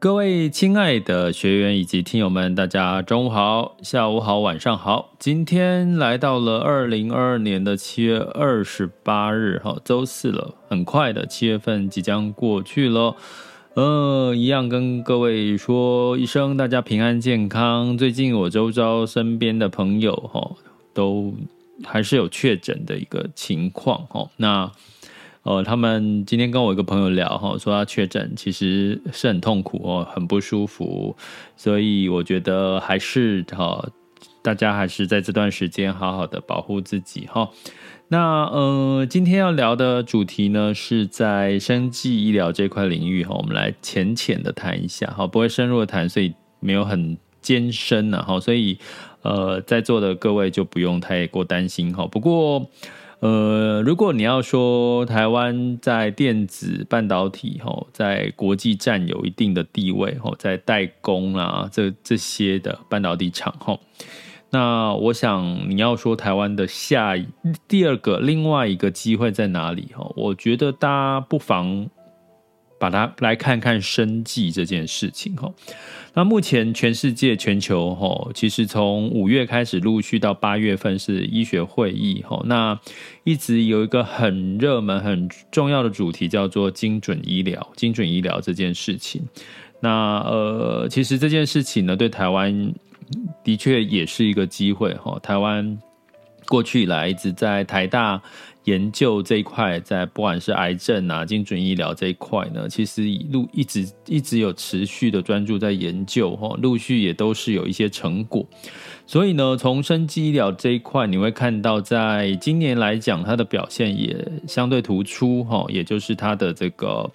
各位亲爱的学员以及听友们，大家中午好、下午好、晚上好。今天来到了二零二二年的七月二十八日，哈，周四了，很快的七月份即将过去了。呃，一样跟各位说一声，大家平安健康。最近我周遭身边的朋友，哈，都还是有确诊的一个情况，哈，那。呃，他们今天跟我一个朋友聊哈，说他确诊，其实是很痛苦哦，很不舒服，所以我觉得还是哈，大家还是在这段时间好好的保护自己哈。那呃，今天要聊的主题呢，是在生技医疗这块领域哈，我们来浅浅的谈一下哈，不会深入的谈，所以没有很艰深哈，所以呃，在座的各位就不用太过担心哈。不过。呃，如果你要说台湾在电子半导体吼，在国际占有一定的地位吼，在代工啊这这些的半导体厂吼，那我想你要说台湾的下第二个另外一个机会在哪里吼？我觉得大家不妨把它来看看生计这件事情哈。那目前全世界全球哈，其实从五月开始陆续到八月份是医学会议哈，那一直有一个很热门、很重要的主题叫做精准医疗。精准医疗这件事情，那呃，其实这件事情呢，对台湾的确也是一个机会哈。台湾过去以来一直在台大。研究这一块，在不管是癌症啊、精准医疗这一块呢，其实一路一直一直有持续的专注在研究哈，陆续也都是有一些成果。所以呢，从生技医疗这一块，你会看到，在今年来讲，它的表现也相对突出哈，也就是它的这个。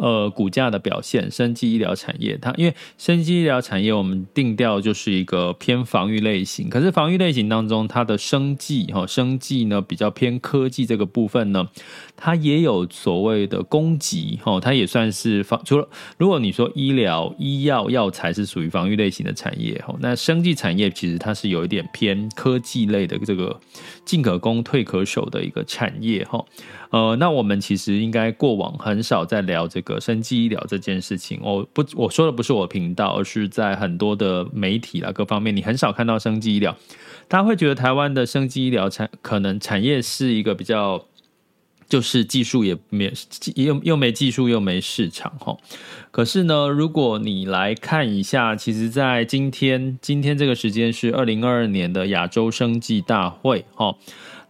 呃，股价的表现，生技医疗产业，它因为生技医疗产业，我们定调就是一个偏防御类型。可是防御类型当中，它的生技哈，生技呢比较偏科技这个部分呢，它也有所谓的攻击哈，它也算是防。除了如果你说医疗医药药材是属于防御类型的产业哈，那生技产业其实它是有一点偏科技类的这个进可攻退可守的一个产业哈。呃，那我们其实应该过往很少在聊这个生技医疗这件事情。我不我说的不是我频道，而是在很多的媒体啦各方面，你很少看到生技医疗。大家会觉得台湾的生技医疗产可能产业是一个比较，就是技术也没又又没技术又没市场哈。可是呢，如果你来看一下，其实，在今天今天这个时间是二零二二年的亚洲生计大会哈。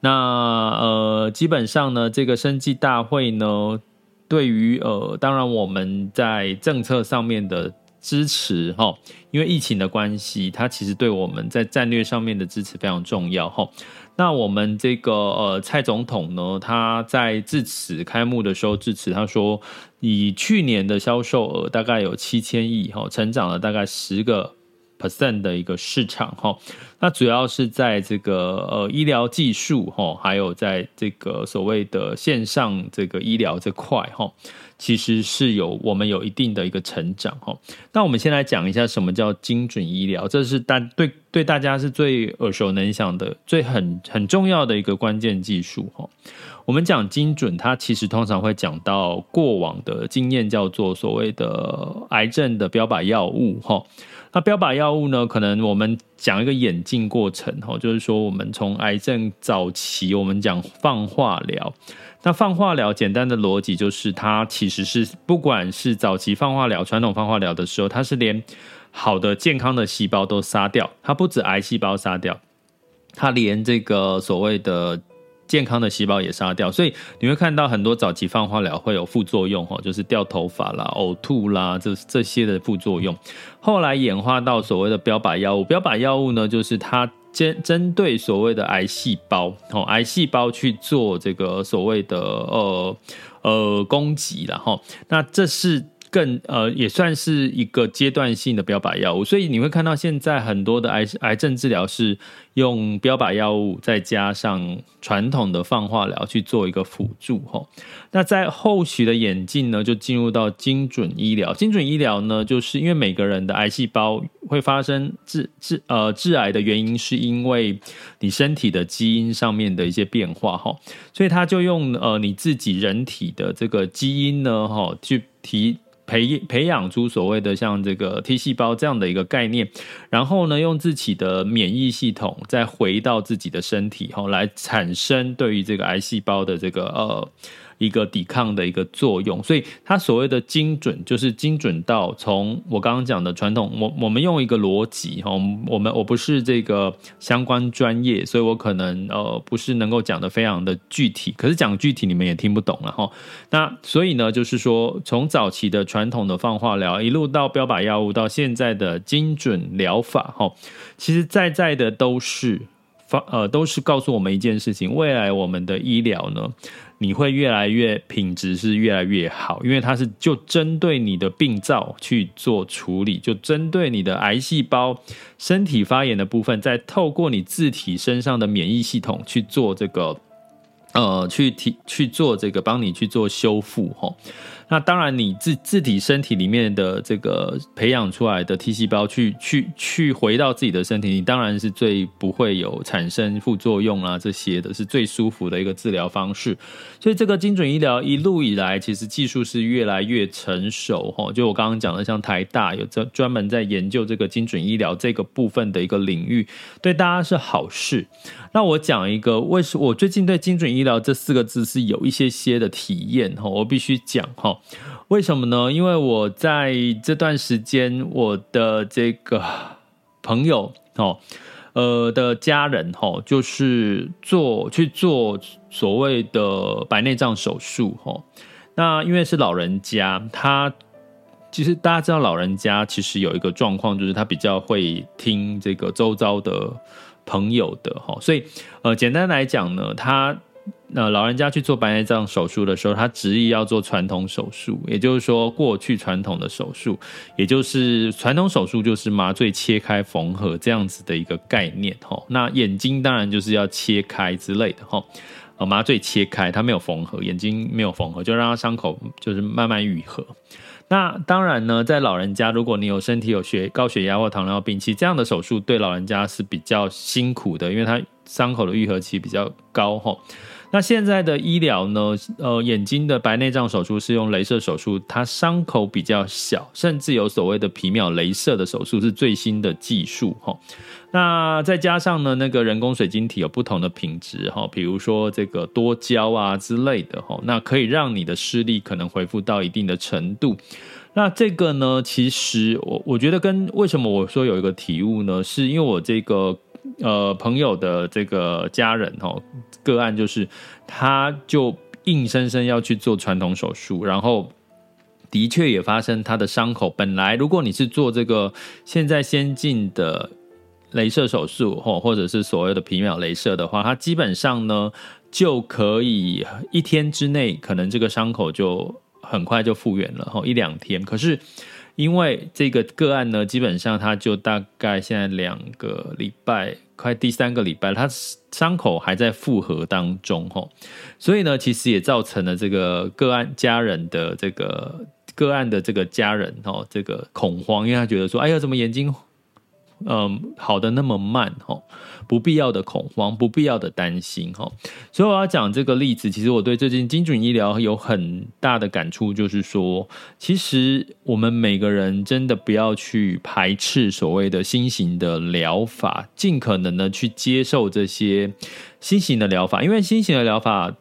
那呃，基本上呢，这个生计大会呢，对于呃，当然我们在政策上面的支持哈，因为疫情的关系，它其实对我们在战略上面的支持非常重要哈。那我们这个呃，蔡总统呢，他在致辞开幕的时候致辞，他说，以去年的销售额大概有七千亿哈，成长了大概十个 percent 的一个市场哈，那主要是在这个呃医疗技术哈，还有在这个所谓的线上这个医疗这块哈，其实是有我们有一定的一个成长哈。那我们先来讲一下什么叫精准医疗，这是大对对大家是最耳熟能详的、最很很重要的一个关键技术哈。我们讲精准，它其实通常会讲到过往的经验，叫做所谓的癌症的标靶药物哈。那标靶药物呢，可能我们讲一个演进过程哈，就是说我们从癌症早期，我们讲放化疗。那放化疗简单的逻辑就是，它其实是不管是早期放化疗、传统放化疗的时候，它是连好的健康的细胞都杀掉，它不止癌细胞杀掉，它连这个所谓的健康的细胞也杀掉。所以你会看到很多早期放化疗会有副作用哈，就是掉头发啦、呕吐啦，这这些的副作用。后来演化到所谓的标靶药物，标靶药物呢，就是它。针针对所谓的癌细胞，哦，癌细胞去做这个所谓的呃呃攻击了哈，那这是。更呃也算是一个阶段性的标靶药物，所以你会看到现在很多的癌癌症治疗是用标靶药物再加上传统的放化疗去做一个辅助哈。那在后续的演进呢，就进入到精准医疗。精准医疗呢，就是因为每个人的癌细胞会发生致致呃致癌的原因，是因为你身体的基因上面的一些变化哈，所以他就用呃你自己人体的这个基因呢哈去提。培培养出所谓的像这个 T 细胞这样的一个概念，然后呢，用自己的免疫系统再回到自己的身体，后来产生对于这个癌细胞的这个呃。一个抵抗的一个作用，所以它所谓的精准，就是精准到从我刚刚讲的传统，我我们用一个逻辑哈，我们我不是这个相关专业，所以我可能呃不是能够讲得非常的具体，可是讲具体你们也听不懂了哈。那所以呢，就是说从早期的传统的放化疗，一路到标靶药物，到现在的精准疗法哈，其实在在的都是发呃都是告诉我们一件事情，未来我们的医疗呢。你会越来越品质是越来越好，因为它是就针对你的病灶去做处理，就针对你的癌细胞、身体发炎的部分，再透过你自体身上的免疫系统去做这个，呃，去体去做这个帮你去做修复，吼。那当然，你自自体身体里面的这个培养出来的 T 细胞去去去回到自己的身体，你当然是最不会有产生副作用啊，这些的是最舒服的一个治疗方式。所以这个精准医疗一路以来，其实技术是越来越成熟哈。就我刚刚讲的，像台大有专专门在研究这个精准医疗这个部分的一个领域，对大家是好事。那我讲一个，为什我最近对精准医疗这四个字是有一些些的体验哈？我必须讲哈。为什么呢？因为我在这段时间，我的这个朋友哦，呃的家人哦，就是做去做所谓的白内障手术哦。那因为是老人家，他其实大家知道，老人家其实有一个状况，就是他比较会听这个周遭的朋友的哈，所以呃，简单来讲呢，他。那老人家去做白内障手术的时候，他执意要做传统手术，也就是说，过去传统的手术，也就是传统手术就是麻醉切开缝合这样子的一个概念哈。那眼睛当然就是要切开之类的哈，麻醉切开，它没有缝合，眼睛没有缝合，就让它伤口就是慢慢愈合。那当然呢，在老人家，如果你有身体有血高血压或糖尿病，其实这样的手术对老人家是比较辛苦的，因为他伤口的愈合期比较高哈。那现在的医疗呢？呃，眼睛的白内障手术是用镭射手术，它伤口比较小，甚至有所谓的皮秒镭射的手术是最新的技术哈。那再加上呢，那个人工水晶体有不同的品质哈，比如说这个多焦啊之类的哈，那可以让你的视力可能恢复到一定的程度。那这个呢，其实我我觉得跟为什么我说有一个体悟呢？是因为我这个。呃，朋友的这个家人哦，个案就是，他就硬生生要去做传统手术，然后的确也发生他的伤口。本来如果你是做这个现在先进的镭射手术或或者是所谓的皮秒镭射的话，它基本上呢就可以一天之内，可能这个伤口就很快就复原了，哈，一两天。可是。因为这个个案呢，基本上他就大概现在两个礼拜，快第三个礼拜，他伤口还在复合当中吼，所以呢，其实也造成了这个个案家人的这个个案的这个家人哦，这个恐慌，因为他觉得说，哎呀，怎么眼睛嗯，好的那么慢哈，不必要的恐慌，不必要的担心哈。所以我要讲这个例子，其实我对最近精准医疗有很大的感触，就是说，其实我们每个人真的不要去排斥所谓的新型的疗法，尽可能的去接受这些新型的疗法，因为新型的疗法。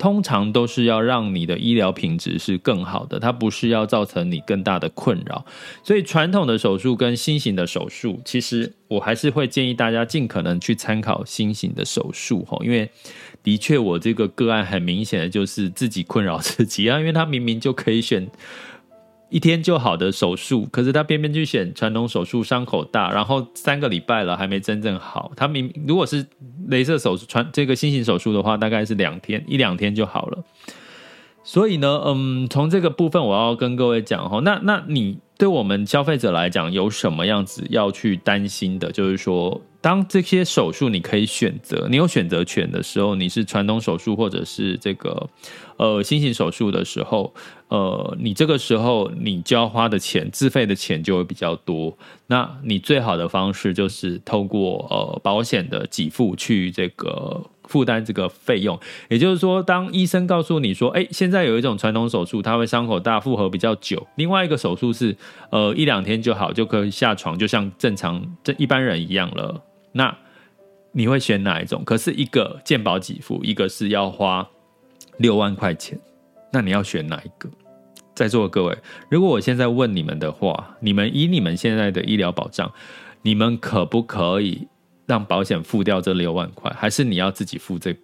通常都是要让你的医疗品质是更好的，它不是要造成你更大的困扰。所以传统的手术跟新型的手术，其实我还是会建议大家尽可能去参考新型的手术吼，因为的确我这个个案很明显的就是自己困扰自己啊，因为他明明就可以选。一天就好的手术，可是他偏偏去选传统手术，伤口大，然后三个礼拜了还没真正好。他明如果是镭射手术传这个新型手术的话，大概是两天一两天就好了。所以呢，嗯，从这个部分我要跟各位讲哈，那那你对我们消费者来讲有什么样子要去担心的？就是说。当这些手术你可以选择，你有选择权的时候，你是传统手术或者是这个呃新型手术的时候，呃，你这个时候你就要花的钱，自费的钱就会比较多。那你最好的方式就是透过呃保险的给付去这个负担这个费用。也就是说，当医生告诉你说，哎，现在有一种传统手术，它会伤口大，负荷比较久；另外一个手术是呃一两天就好，就可以下床，就像正常这一般人一样了。那你会选哪一种？可是一个健保给付，一个是要花六万块钱，那你要选哪一个？在座的各位，如果我现在问你们的话，你们以你们现在的医疗保障，你们可不可以让保险付掉这六万块？还是你要自己付这？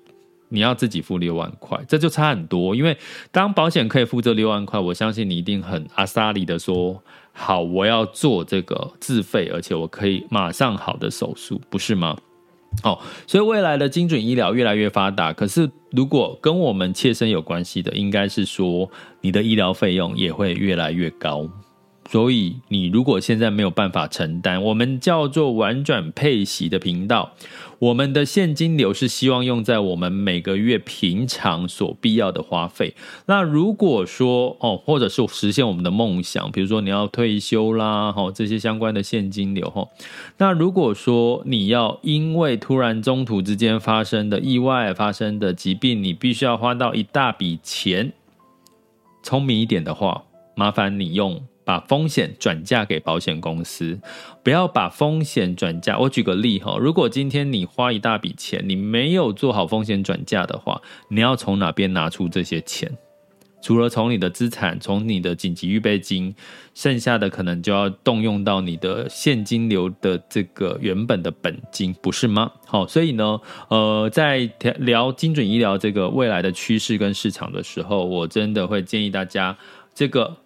你要自己付六万块？这就差很多。因为当保险可以付这六万块，我相信你一定很阿萨里的说。好，我要做这个自费，而且我可以马上好的手术，不是吗？哦，所以未来的精准医疗越来越发达，可是如果跟我们切身有关系的，应该是说你的医疗费用也会越来越高。所以，你如果现在没有办法承担，我们叫做婉转配息的频道，我们的现金流是希望用在我们每个月平常所必要的花费。那如果说哦，或者是实现我们的梦想，比如说你要退休啦，哈，这些相关的现金流，哈。那如果说你要因为突然中途之间发生的意外、发生的疾病，你必须要花到一大笔钱，聪明一点的话，麻烦你用。把风险转嫁给保险公司，不要把风险转嫁。我举个例哈，如果今天你花一大笔钱，你没有做好风险转嫁的话，你要从哪边拿出这些钱？除了从你的资产，从你的紧急预备金，剩下的可能就要动用到你的现金流的这个原本的本金，不是吗？好，所以呢，呃，在聊精准医疗这个未来的趋势跟市场的时候，我真的会建议大家这个。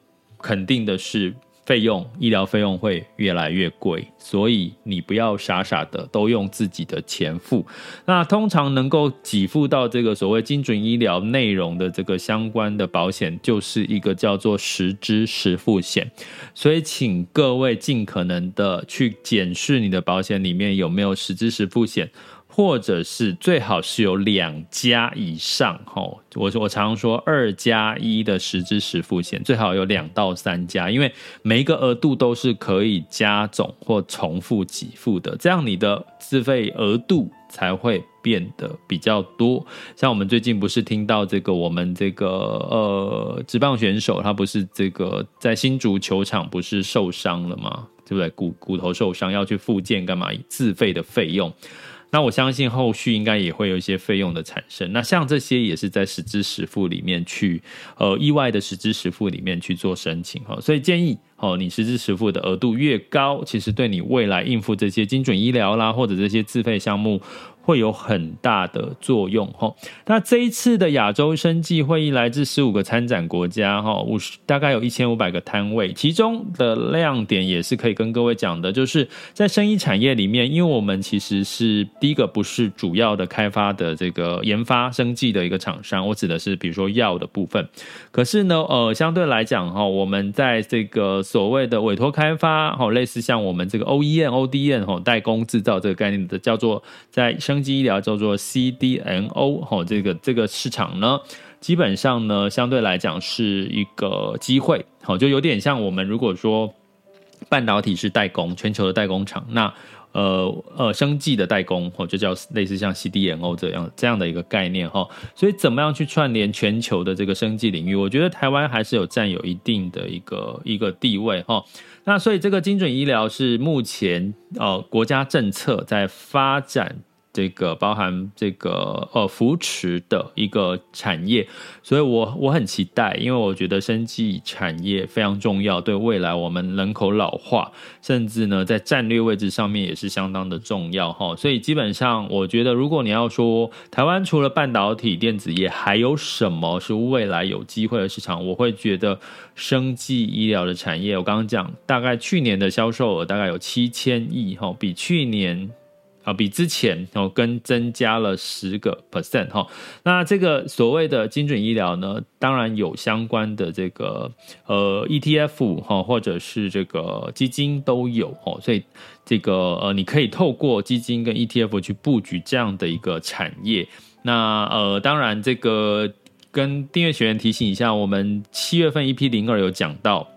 肯定的是，费用医疗费用会越来越贵，所以你不要傻傻的都用自己的钱付。那通常能够给付到这个所谓精准医疗内容的这个相关的保险，就是一个叫做实支实付险。所以，请各位尽可能的去检视你的保险里面有没有实支实付险。或者是最好是有两家以上，吼，我我常常说二加一的实支实付险，最好有两到三家，因为每一个额度都是可以加总或重复给付的，这样你的自费额度才会变得比较多。像我们最近不是听到这个，我们这个呃职棒选手他不是这个在新竹球场不是受伤了吗？对不对？骨骨头受伤要去复健干嘛？自费的费用。那我相信后续应该也会有一些费用的产生。那像这些也是在实支实付里面去，呃，意外的实支实付里面去做申请哈。所以建议哦，你实支实付的额度越高，其实对你未来应付这些精准医疗啦，或者这些自费项目。会有很大的作用哈。那这一次的亚洲生技会议来自十五个参展国家哈，五十大概有一千五百个摊位，其中的亮点也是可以跟各位讲的，就是在生医产业里面，因为我们其实是第一个不是主要的开发的这个研发生技的一个厂商，我指的是比如说药的部分。可是呢，呃，相对来讲哈，我们在这个所谓的委托开发哈，类似像我们这个 OEM、ODM 哈，代工制造这个概念的，叫做在生技医疗叫做 CDMO 哈，这个这个市场呢，基本上呢，相对来讲是一个机会，好，就有点像我们如果说半导体是代工，全球的代工厂。那呃呃，生技的代工，或就叫类似像 CDMO 这样这样的一个概念哈。所以怎么样去串联全球的这个生技领域？我觉得台湾还是有占有一定的一个一个地位哈。那所以这个精准医疗是目前呃国家政策在发展。这个包含这个呃扶持的一个产业，所以我我很期待，因为我觉得生技产业非常重要，对未来我们人口老化，甚至呢在战略位置上面也是相当的重要哈。所以基本上，我觉得如果你要说台湾除了半导体、电子业，还有什么是未来有机会的市场？我会觉得生技医疗的产业，我刚刚讲，大概去年的销售额大概有七千亿哈，比去年。啊，比之前哦跟增加了十个 percent 哈，那这个所谓的精准医疗呢，当然有相关的这个呃 ETF 哈，或者是这个基金都有哦，所以这个呃你可以透过基金跟 ETF 去布局这样的一个产业。那呃，当然这个跟订阅学员提醒一下，我们七月份 EP 零二有讲到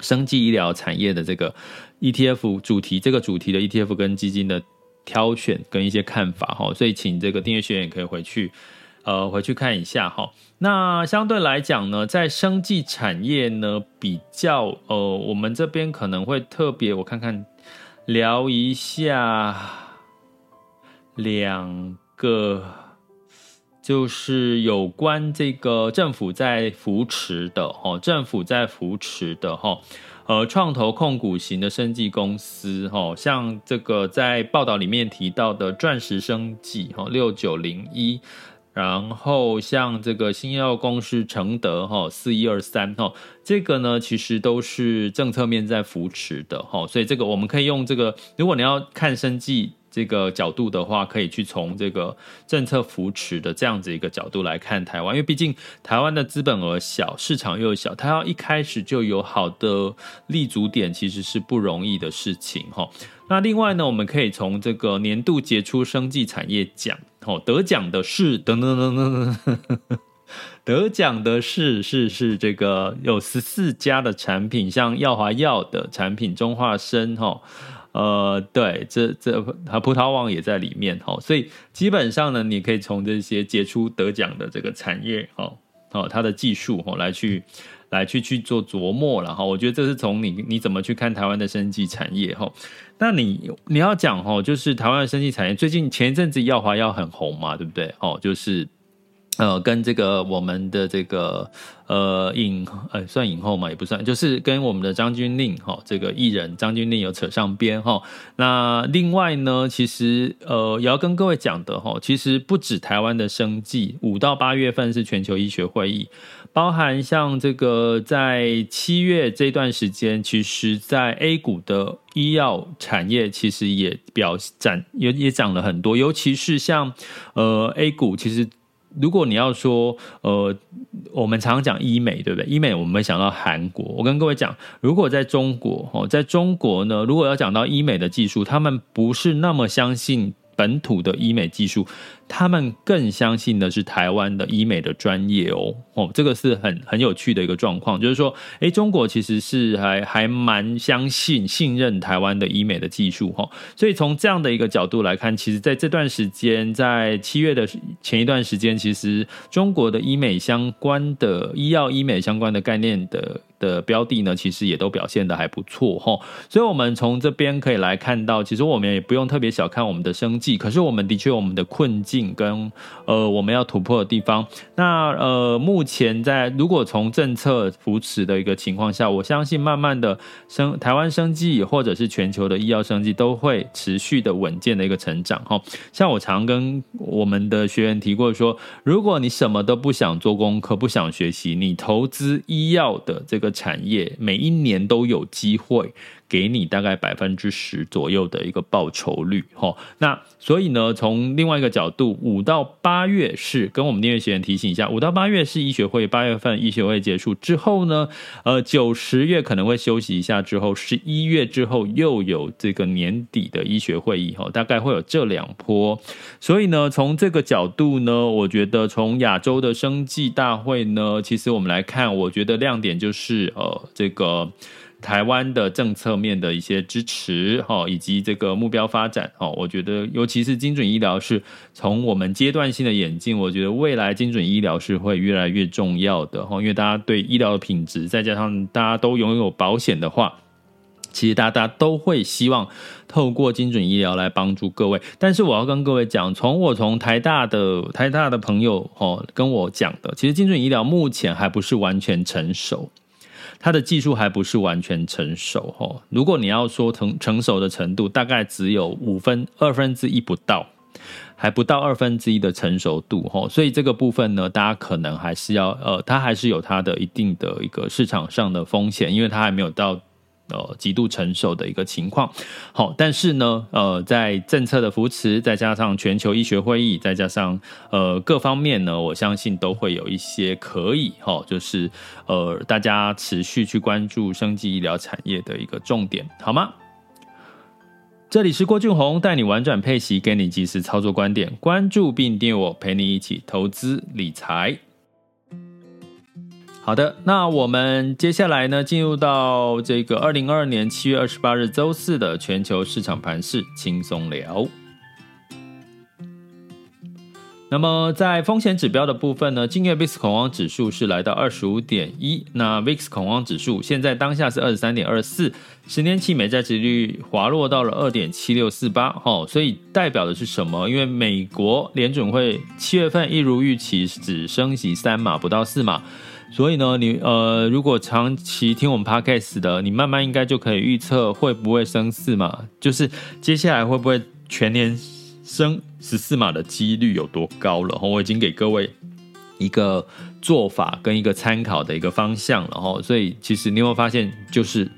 生技医疗产业的这个 ETF 主题，这个主题的 ETF 跟基金的。挑选跟一些看法哈，所以请这个订阅学员可以回去，呃，回去看一下哈。那相对来讲呢，在生技产业呢，比较呃，我们这边可能会特别，我看看聊一下两个，就是有关这个政府在扶持的哈，政府在扶持的哈。呃，创投控股型的生技公司，哈，像这个在报道里面提到的钻石生技，哈，六九零一，然后像这个新药公司承德，哈，四一二三，哈，这个呢，其实都是政策面在扶持的，哈，所以这个我们可以用这个，如果你要看生技。这个角度的话，可以去从这个政策扶持的这样子一个角度来看台湾，因为毕竟台湾的资本额小，市场又小，它要一开始就有好的立足点，其实是不容易的事情哈。那另外呢，我们可以从这个年度杰出生技产业奖，哦，得奖的是等等等等，得奖的是是是这个有十四家的产品，像耀华药的产品，中化生哈。呃，对，这这和葡萄王也在里面哈，所以基本上呢，你可以从这些杰出得奖的这个产业哦，哦，它的技术哦，来去来去去做琢磨了哈。我觉得这是从你你怎么去看台湾的生技产业哈。那你你要讲哈，就是台湾的生技产业最近前一阵子药华药很红嘛，对不对？哦，就是。呃，跟这个我们的这个呃影呃算影后嘛，也不算，就是跟我们的张钧甯哈，这个艺人张钧甯有扯上边哈。那另外呢，其实呃也要跟各位讲的哈，其实不止台湾的生计，五到八月份是全球医学会议，包含像这个在七月这段时间，其实在 A 股的医药产业其实也表展也也涨了很多，尤其是像呃 A 股其实。如果你要说，呃，我们常常讲医美，对不对？医美我们想到韩国。我跟各位讲，如果在中国，哦，在中国呢，如果要讲到医美的技术，他们不是那么相信本土的医美技术。他们更相信的是台湾的医美的专业哦，哦，这个是很很有趣的一个状况，就是说，诶，中国其实是还还蛮相信、信任台湾的医美的技术哈，所以从这样的一个角度来看，其实在这段时间，在七月的前一段时间，其实中国的医美相关的医药医美相关的概念的的标的呢，其实也都表现的还不错哈，所以我们从这边可以来看到，其实我们也不用特别小看我们的生计，可是我们的确有我们的困境。跟呃，我们要突破的地方。那呃，目前在如果从政策扶持的一个情况下，我相信慢慢的生台湾生计或者是全球的医药生计都会持续的稳健的一个成长哈。像我常跟我们的学员提过说，如果你什么都不想做功课，不想学习，你投资医药的这个产业，每一年都有机会。给你大概百分之十左右的一个报酬率，哈，那所以呢，从另外一个角度，五到八月是跟我们订阅学员提醒一下，五到八月是医学会，八月份医学会结束之后呢，呃，九十月可能会休息一下，之后十一月之后又有这个年底的医学会议，哈，大概会有这两波，所以呢，从这个角度呢，我觉得从亚洲的生计大会呢，其实我们来看，我觉得亮点就是呃这个。台湾的政策面的一些支持，哈，以及这个目标发展，哈，我觉得尤其是精准医疗是从我们阶段性的演进，我觉得未来精准医疗是会越来越重要的，哈，因为大家对医疗的品质，再加上大家都拥有保险的话。其实大家都会希望透过精准医疗来帮助各位，但是我要跟各位讲，从我从台大的台大的朋友哦跟我讲的，其实精准医疗目前还不是完全成熟，它的技术还不是完全成熟哦。如果你要说成成熟的程度，大概只有五分二分之一不到，还不到二分之一的成熟度哦。所以这个部分呢，大家可能还是要呃，它还是有它的一定的一个市场上的风险，因为它还没有到。呃，极度成熟的一个情况，好，但是呢，呃，在政策的扶持，再加上全球医学会议，再加上呃各方面呢，我相信都会有一些可以，哈，就是呃大家持续去关注生技医疗产业的一个重点，好吗？这里是郭俊宏，带你玩转配息，给你及时操作观点，关注并订阅我，陪你一起投资理财。好的，那我们接下来呢，进入到这个二零二二年七月二十八日周四的全球市场盘势轻松聊。那么在风险指标的部分呢，今月 VIX 恐慌指数是来到二十五点一，那 VIX 恐慌指数现在当下是二十三点二四，十年期美债殖率滑落到了二点七六四八，哦，所以代表的是什么？因为美国联准会七月份一如预期只升息三码，不到四码。所以呢，你呃，如果长期听我们 Podcast 的，你慢慢应该就可以预测会不会升四码，就是接下来会不会全年升十四码的几率有多高了。我已经给各位一个做法跟一个参考的一个方向了哈。所以其实你有没有发现，就是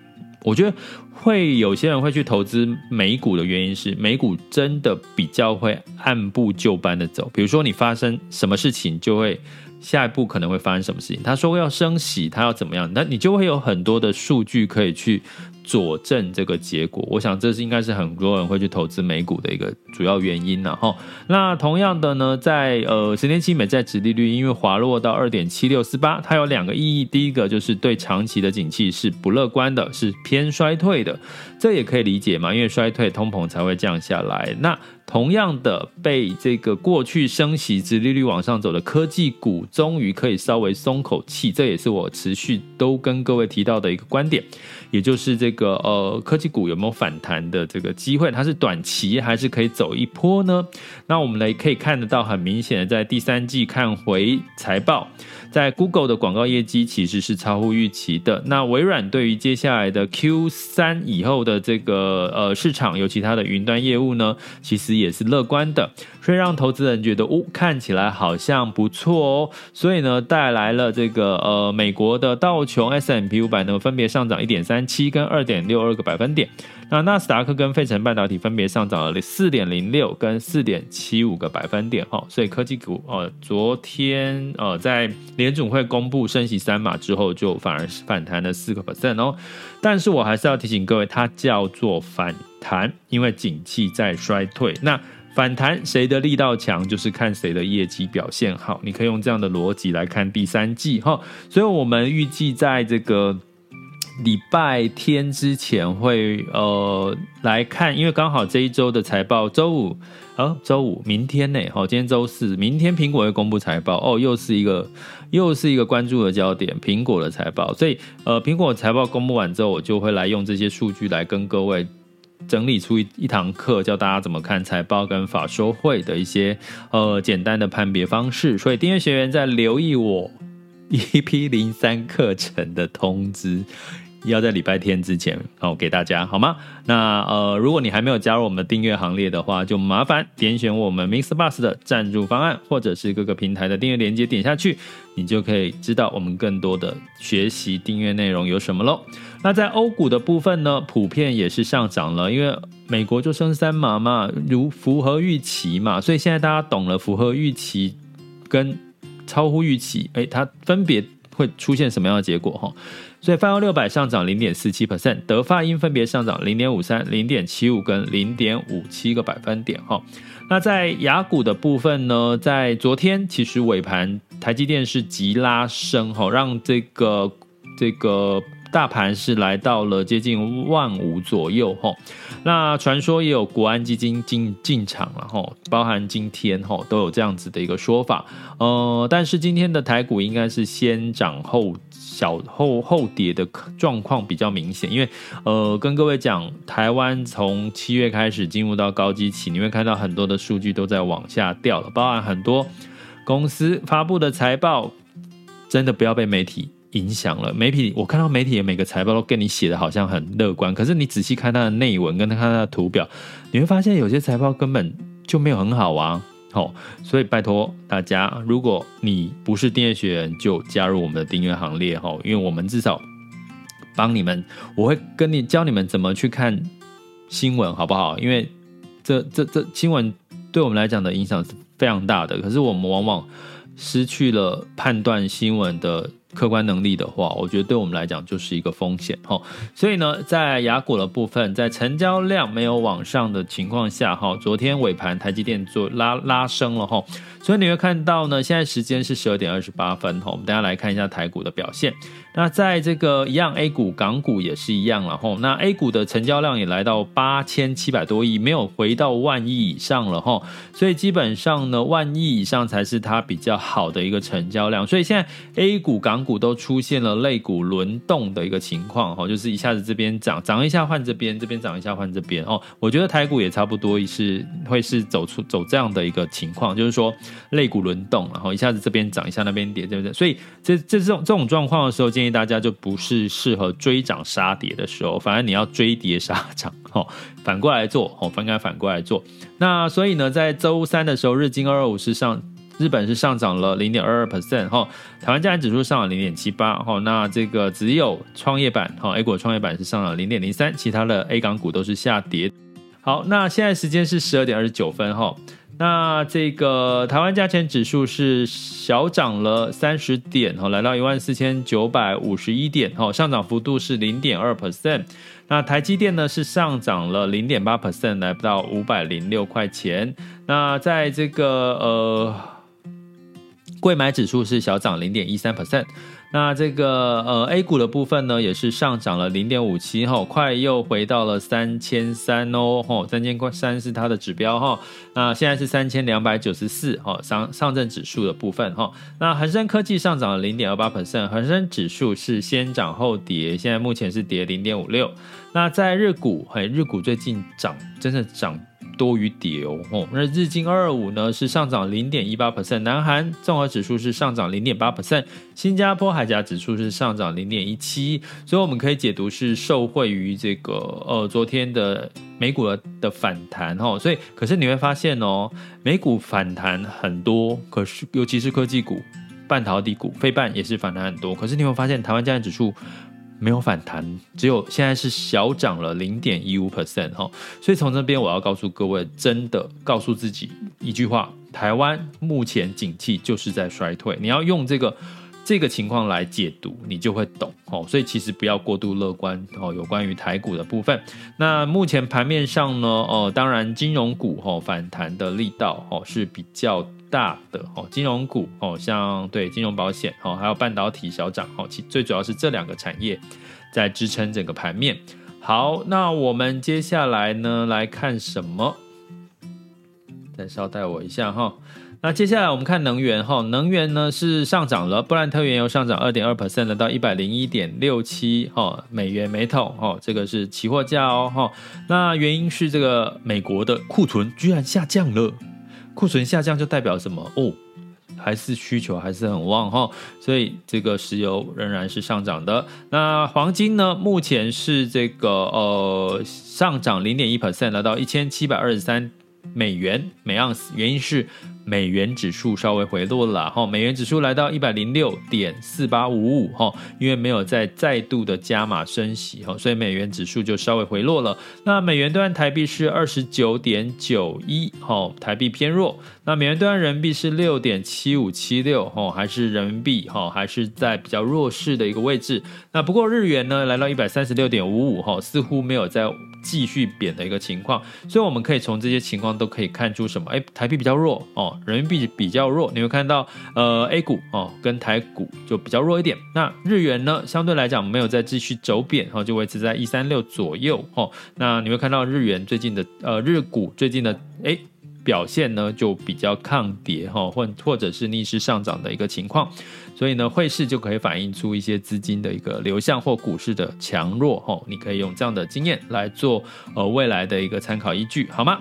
我觉得会有些人会去投资美股的原因是，美股真的比较会按部就班的走。比如说你发生什么事情就会。下一步可能会发生什么事情？他说要升息，他要怎么样？那你就会有很多的数据可以去佐证这个结果。我想这是应该是很多人会去投资美股的一个主要原因了哈。那同样的呢，在呃十年期美债殖利率因为滑落到二点七六四八，它有两个意义。第一个就是对长期的景气是不乐观的，是偏衰退的，这也可以理解嘛，因为衰退通膨才会降下来。那同样的，被这个过去升息、殖利率往上走的科技股，终于可以稍微松口气。这也是我持续都跟各位提到的一个观点，也就是这个呃，科技股有没有反弹的这个机会？它是短期还是可以走一波呢？那我们来可以看得到，很明显的在第三季看回财报。在 Google 的广告业绩其实是超乎预期的。那微软对于接下来的 Q 三以后的这个呃市场，尤其它的云端业务呢，其实也是乐观的，所以让投资人觉得哦，看起来好像不错哦。所以呢，带来了这个呃美国的道琼 s M P 五百呢，分别上涨一点三七跟二点六二个百分点。那纳斯达克跟费城半导体分别上涨了四点零六跟四点七五个百分点哈，所以科技股呃昨天呃在联总会公布升息三码之后，就反而是反弹了四个 percent 哦。但是我还是要提醒各位，它叫做反弹，因为景气在衰退。那反弹谁的力道强，就是看谁的业绩表现好。你可以用这样的逻辑来看第三季哈。所以我们预计在这个。礼拜天之前会呃来看，因为刚好这一周的财报，周五啊，周五明天呢，好，今天周四，明天苹果会公布财报哦，又是一个又是一个关注的焦点，苹果的财报，所以呃，苹果财报公布完之后，我就会来用这些数据来跟各位整理出一一堂课，教大家怎么看财报跟法说会的一些呃简单的判别方式，所以订阅学员在留意我 EP 零三课程的通知。要在礼拜天之前好给大家好吗？那呃，如果你还没有加入我们的订阅行列的话，就麻烦点选我们 MixBus 的赞助方案，或者是各个平台的订阅链接，点下去，你就可以知道我们更多的学习订阅内容有什么喽。那在欧股的部分呢，普遍也是上涨了，因为美国就升三码嘛，如符合预期嘛，所以现在大家懂了符合预期跟超乎预期，哎，它分别会出现什么样的结果哈？所以泛欧六百上涨零点四七 percent，德法英分别上涨零点五三、零点七五跟零点五七个百分点哈。那在雅股的部分呢，在昨天其实尾盘台积电是急拉升哈，让这个这个大盘是来到了接近万五左右吼。那传说也有国安基金进进场了吼，包含今天吼都有这样子的一个说法。呃，但是今天的台股应该是先涨后。小后后跌的状况比较明显，因为呃，跟各位讲，台湾从七月开始进入到高基期，你会看到很多的数据都在往下掉了，包含很多公司发布的财报，真的不要被媒体影响了。媒体我看到媒体的每个财报都跟你写的好像很乐观，可是你仔细看它的内文，跟他看它的图表，你会发现有些财报根本就没有很好啊。哦，所以拜托大家，如果你不是订阅学员，就加入我们的订阅行列哈，因为我们至少帮你们，我会跟你教你们怎么去看新闻，好不好？因为这这这新闻对我们来讲的影响是非常大的，可是我们往往失去了判断新闻的。客观能力的话，我觉得对我们来讲就是一个风险哈。所以呢，在雅股的部分，在成交量没有往上的情况下哈，昨天尾盘台积电做拉拉升了哈，所以你会看到呢，现在时间是十二点二十八分哈。我们大家来看一下台股的表现。那在这个一样，A 股、港股也是一样了哈。那 A 股的成交量也来到八千七百多亿，没有回到万亿以上了哈。所以基本上呢，万亿以上才是它比较好的一个成交量。所以现在 A 股、港股都出现了类股轮动的一个情况哈，就是一下子这边涨涨一下换这边，这边涨一下换这边哦。我觉得台股也差不多是会是走出走这样的一个情况，就是说类股轮动，然后一下子这边涨一下那边跌，对不对？所以这这这种这种状况的时候，建议大家就不是适合追涨杀跌的时候，反而你要追跌杀涨 哦，反过来做哦，应该反过来做。那所以呢，在周三的时候，日经二二五是上。日本是上涨了零点二二 percent 哈，台湾加权指数上涨零点七八哈，那这个只有创业板哈，A 股创业板是上涨零点零三，其他的 A 港股都是下跌。好，那现在时间是十二点二十九分哈，那这个台湾加钱指数是小涨了三十点哈，来到一万四千九百五十一点哈，上涨幅度是零点二 percent。那台积电呢是上涨了零点八 percent，来到五百零六块钱。那在这个呃。柜买指数是小涨零点一三 percent，那这个呃 A 股的部分呢，也是上涨了零点五七哈，快又回到了三千三哦，吼，三千块三是它的指标哈，那现在是三千两百九十四哈，上上证指数的部分哈，那恒生科技上涨了零点二八 percent，恒生指数是先涨后跌，现在目前是跌零点五六，那在日股，嘿，日股最近涨，真的涨。多于跌哦，那日经二二五呢是上涨零点一八 percent，南韩综合指数是上涨零点八 percent，新加坡海峡指数是上涨零点一七，所以我们可以解读是受惠于这个呃昨天的美股的的反弹哦，所以可是你会发现哦，美股反弹很多，可是尤其是科技股、半导体股、费半也是反弹很多，可是你会发现台湾加权指数。没有反弹，只有现在是小涨了零点一五 percent 哈，所以从这边我要告诉各位，真的告诉自己一句话：台湾目前景气就是在衰退。你要用这个这个情况来解读，你就会懂哦。所以其实不要过度乐观哦。有关于台股的部分，那目前盘面上呢，哦，当然金融股哦反弹的力道哦是比较。大的哦，金融股哦，像对金融保险哦，还有半导体小涨哦，其最主要是这两个产业在支撑整个盘面。好，那我们接下来呢来看什么？再稍待我一下哈。那接下来我们看能源哈，能源呢是上涨了，布兰特原油上涨二点二 percent 到一百零一点六七哈美元每桶哈，这个是期货价哦哈。那原因是这个美国的库存居然下降了。库存下降就代表什么？哦，还是需求还是很旺哈，所以这个石油仍然是上涨的。那黄金呢？目前是这个呃上涨零点一 percent，来到一千七百二十三美元每盎司，原因是。美元指数稍微回落了哈，美元指数来到一百零六点四八五五哈，因为没有再再度的加码升息哈，所以美元指数就稍微回落了。那美元兑台币是二十九点九一哈，台币偏弱。那美元兑换人民币是六点七五七六哈，还是人民币哈，还是在比较弱势的一个位置。那不过日元呢，来到一百三十六点五五哈，似乎没有在继续贬的一个情况。所以我们可以从这些情况都可以看出什么？哎，台币比较弱哦。人民币比较弱，你会看到呃 A 股哦跟台股就比较弱一点。那日元呢，相对来讲没有再继续走贬，哦，就维持在一三六左右，哦。那你会看到日元最近的呃日股最近的诶表现呢就比较抗跌哈，或或者是逆势上涨的一个情况，所以呢汇市就可以反映出一些资金的一个流向或股市的强弱哈，你可以用这样的经验来做呃未来的一个参考依据，好吗？